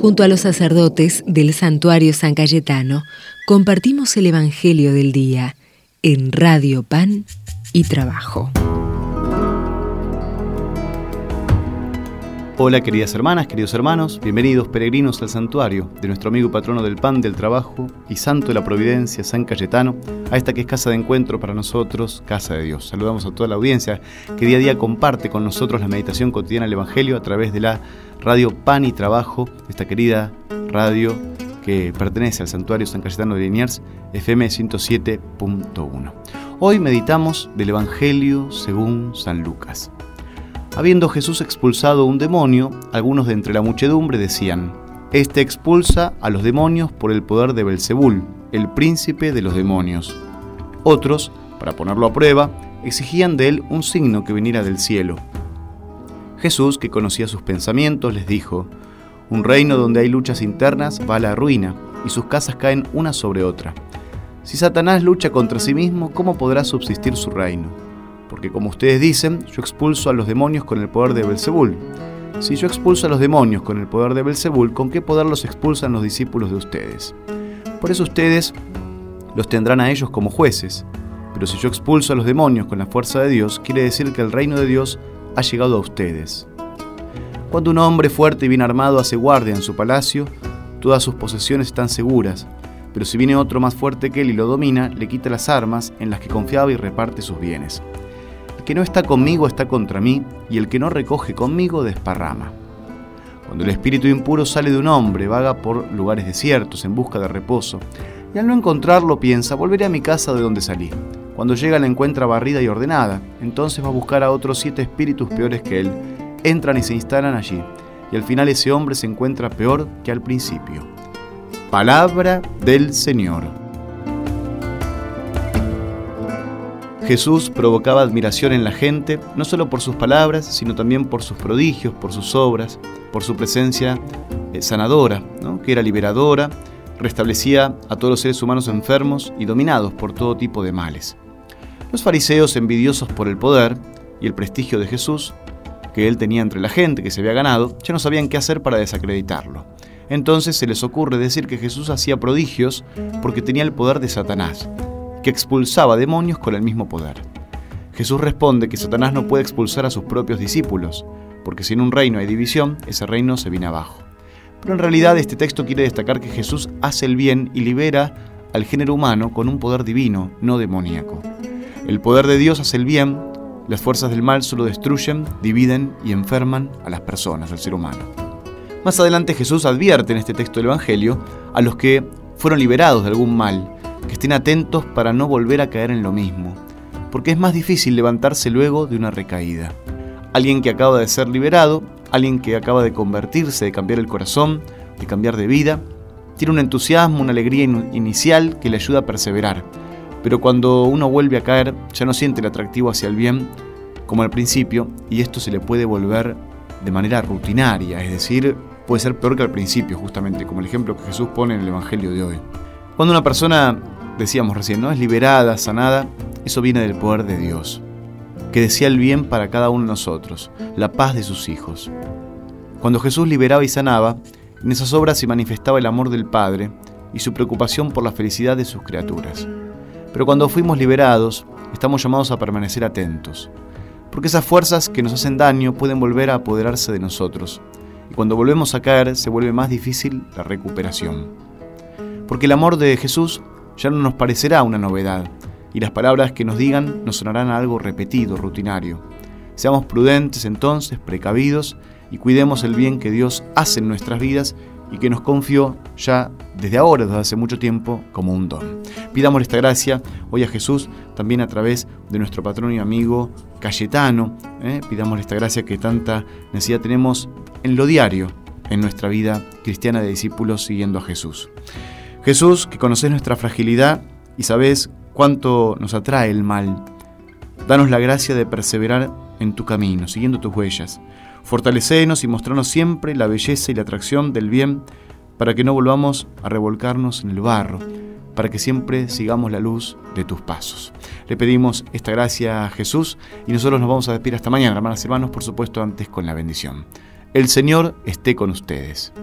Junto a los sacerdotes del santuario San Cayetano, compartimos el Evangelio del Día en Radio Pan y Trabajo. Hola queridas hermanas, queridos hermanos, bienvenidos peregrinos al santuario de nuestro amigo patrono del pan, del trabajo y santo de la providencia, San Cayetano, a esta que es casa de encuentro para nosotros, casa de Dios. Saludamos a toda la audiencia que día a día comparte con nosotros la meditación cotidiana del Evangelio a través de la radio Pan y Trabajo, esta querida radio que pertenece al santuario San Cayetano de Liniers, FM 107.1. Hoy meditamos del Evangelio según San Lucas. Habiendo Jesús expulsado un demonio, algunos de entre la muchedumbre decían: Este expulsa a los demonios por el poder de Belzebul, el príncipe de los demonios. Otros, para ponerlo a prueba, exigían de él un signo que viniera del cielo. Jesús, que conocía sus pensamientos, les dijo: Un reino donde hay luchas internas va a la ruina, y sus casas caen una sobre otra. Si Satanás lucha contra sí mismo, ¿cómo podrá subsistir su reino? porque como ustedes dicen, yo expulso a los demonios con el poder de Belzebul. Si yo expulso a los demonios con el poder de Belzebul, ¿con qué poder los expulsan los discípulos de ustedes? Por eso ustedes los tendrán a ellos como jueces. Pero si yo expulso a los demonios con la fuerza de Dios, quiere decir que el reino de Dios ha llegado a ustedes. Cuando un hombre fuerte y bien armado hace guardia en su palacio, todas sus posesiones están seguras, pero si viene otro más fuerte que él y lo domina, le quita las armas en las que confiaba y reparte sus bienes que no está conmigo está contra mí, y el que no recoge conmigo desparrama. Cuando el espíritu impuro sale de un hombre, vaga por lugares desiertos en busca de reposo, y al no encontrarlo piensa, volveré a mi casa de donde salí. Cuando llega la encuentra barrida y ordenada, entonces va a buscar a otros siete espíritus peores que él, entran y se instalan allí, y al final ese hombre se encuentra peor que al principio. Palabra del Señor. Jesús provocaba admiración en la gente, no solo por sus palabras, sino también por sus prodigios, por sus obras, por su presencia eh, sanadora, que era liberadora, restablecía a todos los seres humanos enfermos y dominados por todo tipo de males. Los fariseos, envidiosos por el poder y el prestigio de Jesús, que él tenía entre la gente que se había ganado, ya no sabían qué hacer para desacreditarlo. Entonces se les ocurre decir que Jesús hacía prodigios porque tenía el poder de Satanás, que expulsaba demonios con el mismo poder. Jesús responde que Satanás no puede expulsar a sus propios discípulos, porque si en un reino hay división, ese reino se viene abajo. Pero en realidad este texto quiere destacar que Jesús hace el bien y libera al género humano con un poder divino, no demoníaco. El poder de Dios hace el bien, las fuerzas del mal solo destruyen, dividen y enferman a las personas, al ser humano. Más adelante Jesús advierte en este texto del Evangelio a los que fueron liberados de algún mal, que estén atentos para no volver a caer en lo mismo, porque es más difícil levantarse luego de una recaída. Alguien que acaba de ser liberado, alguien que acaba de convertirse, de cambiar el corazón, de cambiar de vida, tiene un entusiasmo, una alegría inicial que le ayuda a perseverar, pero cuando uno vuelve a caer ya no siente el atractivo hacia el bien como al principio y esto se le puede volver de manera rutinaria, es decir, puede ser peor que al principio, justamente, como el ejemplo que Jesús pone en el Evangelio de hoy. Cuando una persona, decíamos recién, ¿no? es liberada, sanada, eso viene del poder de Dios, que decía el bien para cada uno de nosotros, la paz de sus hijos. Cuando Jesús liberaba y sanaba, en esas obras se manifestaba el amor del Padre y su preocupación por la felicidad de sus criaturas. Pero cuando fuimos liberados, estamos llamados a permanecer atentos, porque esas fuerzas que nos hacen daño pueden volver a apoderarse de nosotros, y cuando volvemos a caer se vuelve más difícil la recuperación porque el amor de Jesús ya no nos parecerá una novedad, y las palabras que nos digan nos sonarán a algo repetido, rutinario. Seamos prudentes entonces, precavidos, y cuidemos el bien que Dios hace en nuestras vidas y que nos confió ya desde ahora, desde hace mucho tiempo, como un don. Pidamos esta gracia hoy a Jesús, también a través de nuestro patrón y amigo Cayetano. ¿eh? Pidamos esta gracia que tanta necesidad tenemos en lo diario, en nuestra vida cristiana de discípulos siguiendo a Jesús. Jesús, que conoces nuestra fragilidad y sabes cuánto nos atrae el mal, danos la gracia de perseverar en tu camino, siguiendo tus huellas. Fortalecenos y mostrarnos siempre la belleza y la atracción del bien para que no volvamos a revolcarnos en el barro, para que siempre sigamos la luz de tus pasos. Le pedimos esta gracia a Jesús y nosotros nos vamos a despedir hasta mañana, hermanas y hermanos, por supuesto antes con la bendición. El Señor esté con ustedes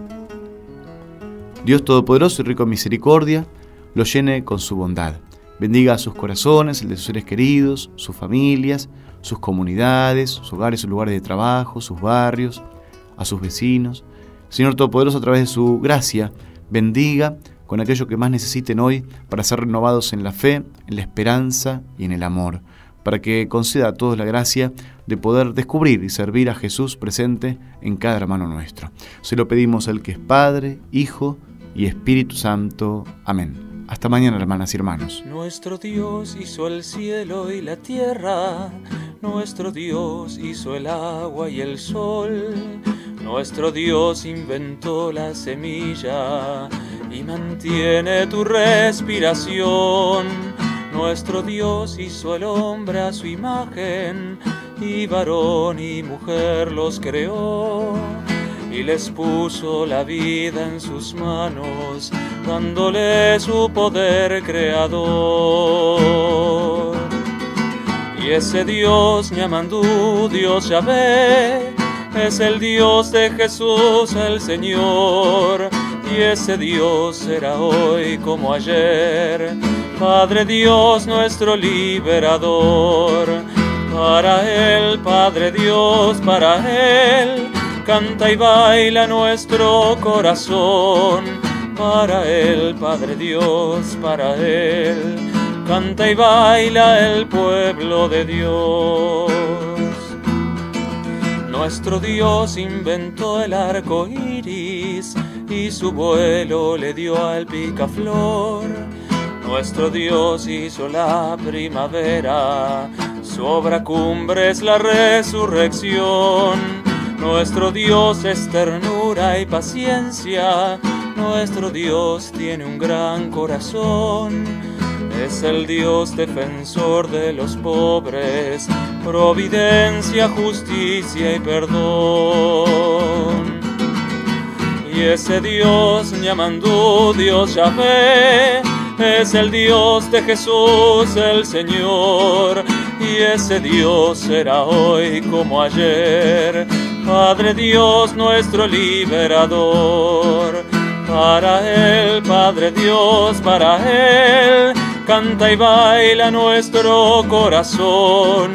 Dios Todopoderoso y rico en misericordia, los llene con su bondad. Bendiga a sus corazones, el de sus seres queridos, sus familias, sus comunidades, sus hogares, sus lugares de trabajo, sus barrios, a sus vecinos. Señor Todopoderoso, a través de su gracia, bendiga con aquello que más necesiten hoy para ser renovados en la fe, en la esperanza y en el amor, para que conceda a todos la gracia de poder descubrir y servir a Jesús presente en cada hermano nuestro. Se lo pedimos al que es Padre, Hijo y Espíritu Santo. Amén. Hasta mañana, hermanas y hermanos. Nuestro Dios hizo el cielo y la tierra, nuestro Dios hizo el agua y el sol, nuestro Dios inventó la semilla y mantiene tu respiración. Nuestro Dios hizo el hombre a su imagen, y varón y mujer los creó, y les puso la vida en sus manos, dándole su poder creador. Y ese Dios Ñamandú, Dios Yahvé, es el Dios de Jesús el Señor y ese Dios será hoy como ayer, Padre Dios nuestro liberador. Para Él, Padre Dios, para Él, canta y baila nuestro corazón. Para Él, Padre Dios, para Él, canta y baila el pueblo de Dios. Nuestro Dios inventó el arco iris y su vuelo le dio al picaflor. Nuestro Dios hizo la primavera, su obra cumbre es la resurrección. Nuestro Dios es ternura y paciencia, nuestro Dios tiene un gran corazón. Es el Dios defensor de los pobres, providencia, justicia y perdón. Y ese Dios llamando Dios Yahvé, es el Dios de Jesús el Señor. Y ese Dios será hoy como ayer, Padre Dios nuestro liberador. Para Él, Padre Dios, para Él, canta y baila nuestro corazón.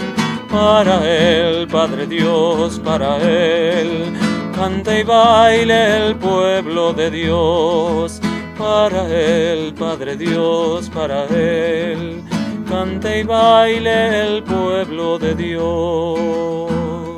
Para Él, Padre Dios, para Él canta y baile el pueblo de Dios. Para Él, Padre Dios, para Él, canta y baile el pueblo de Dios.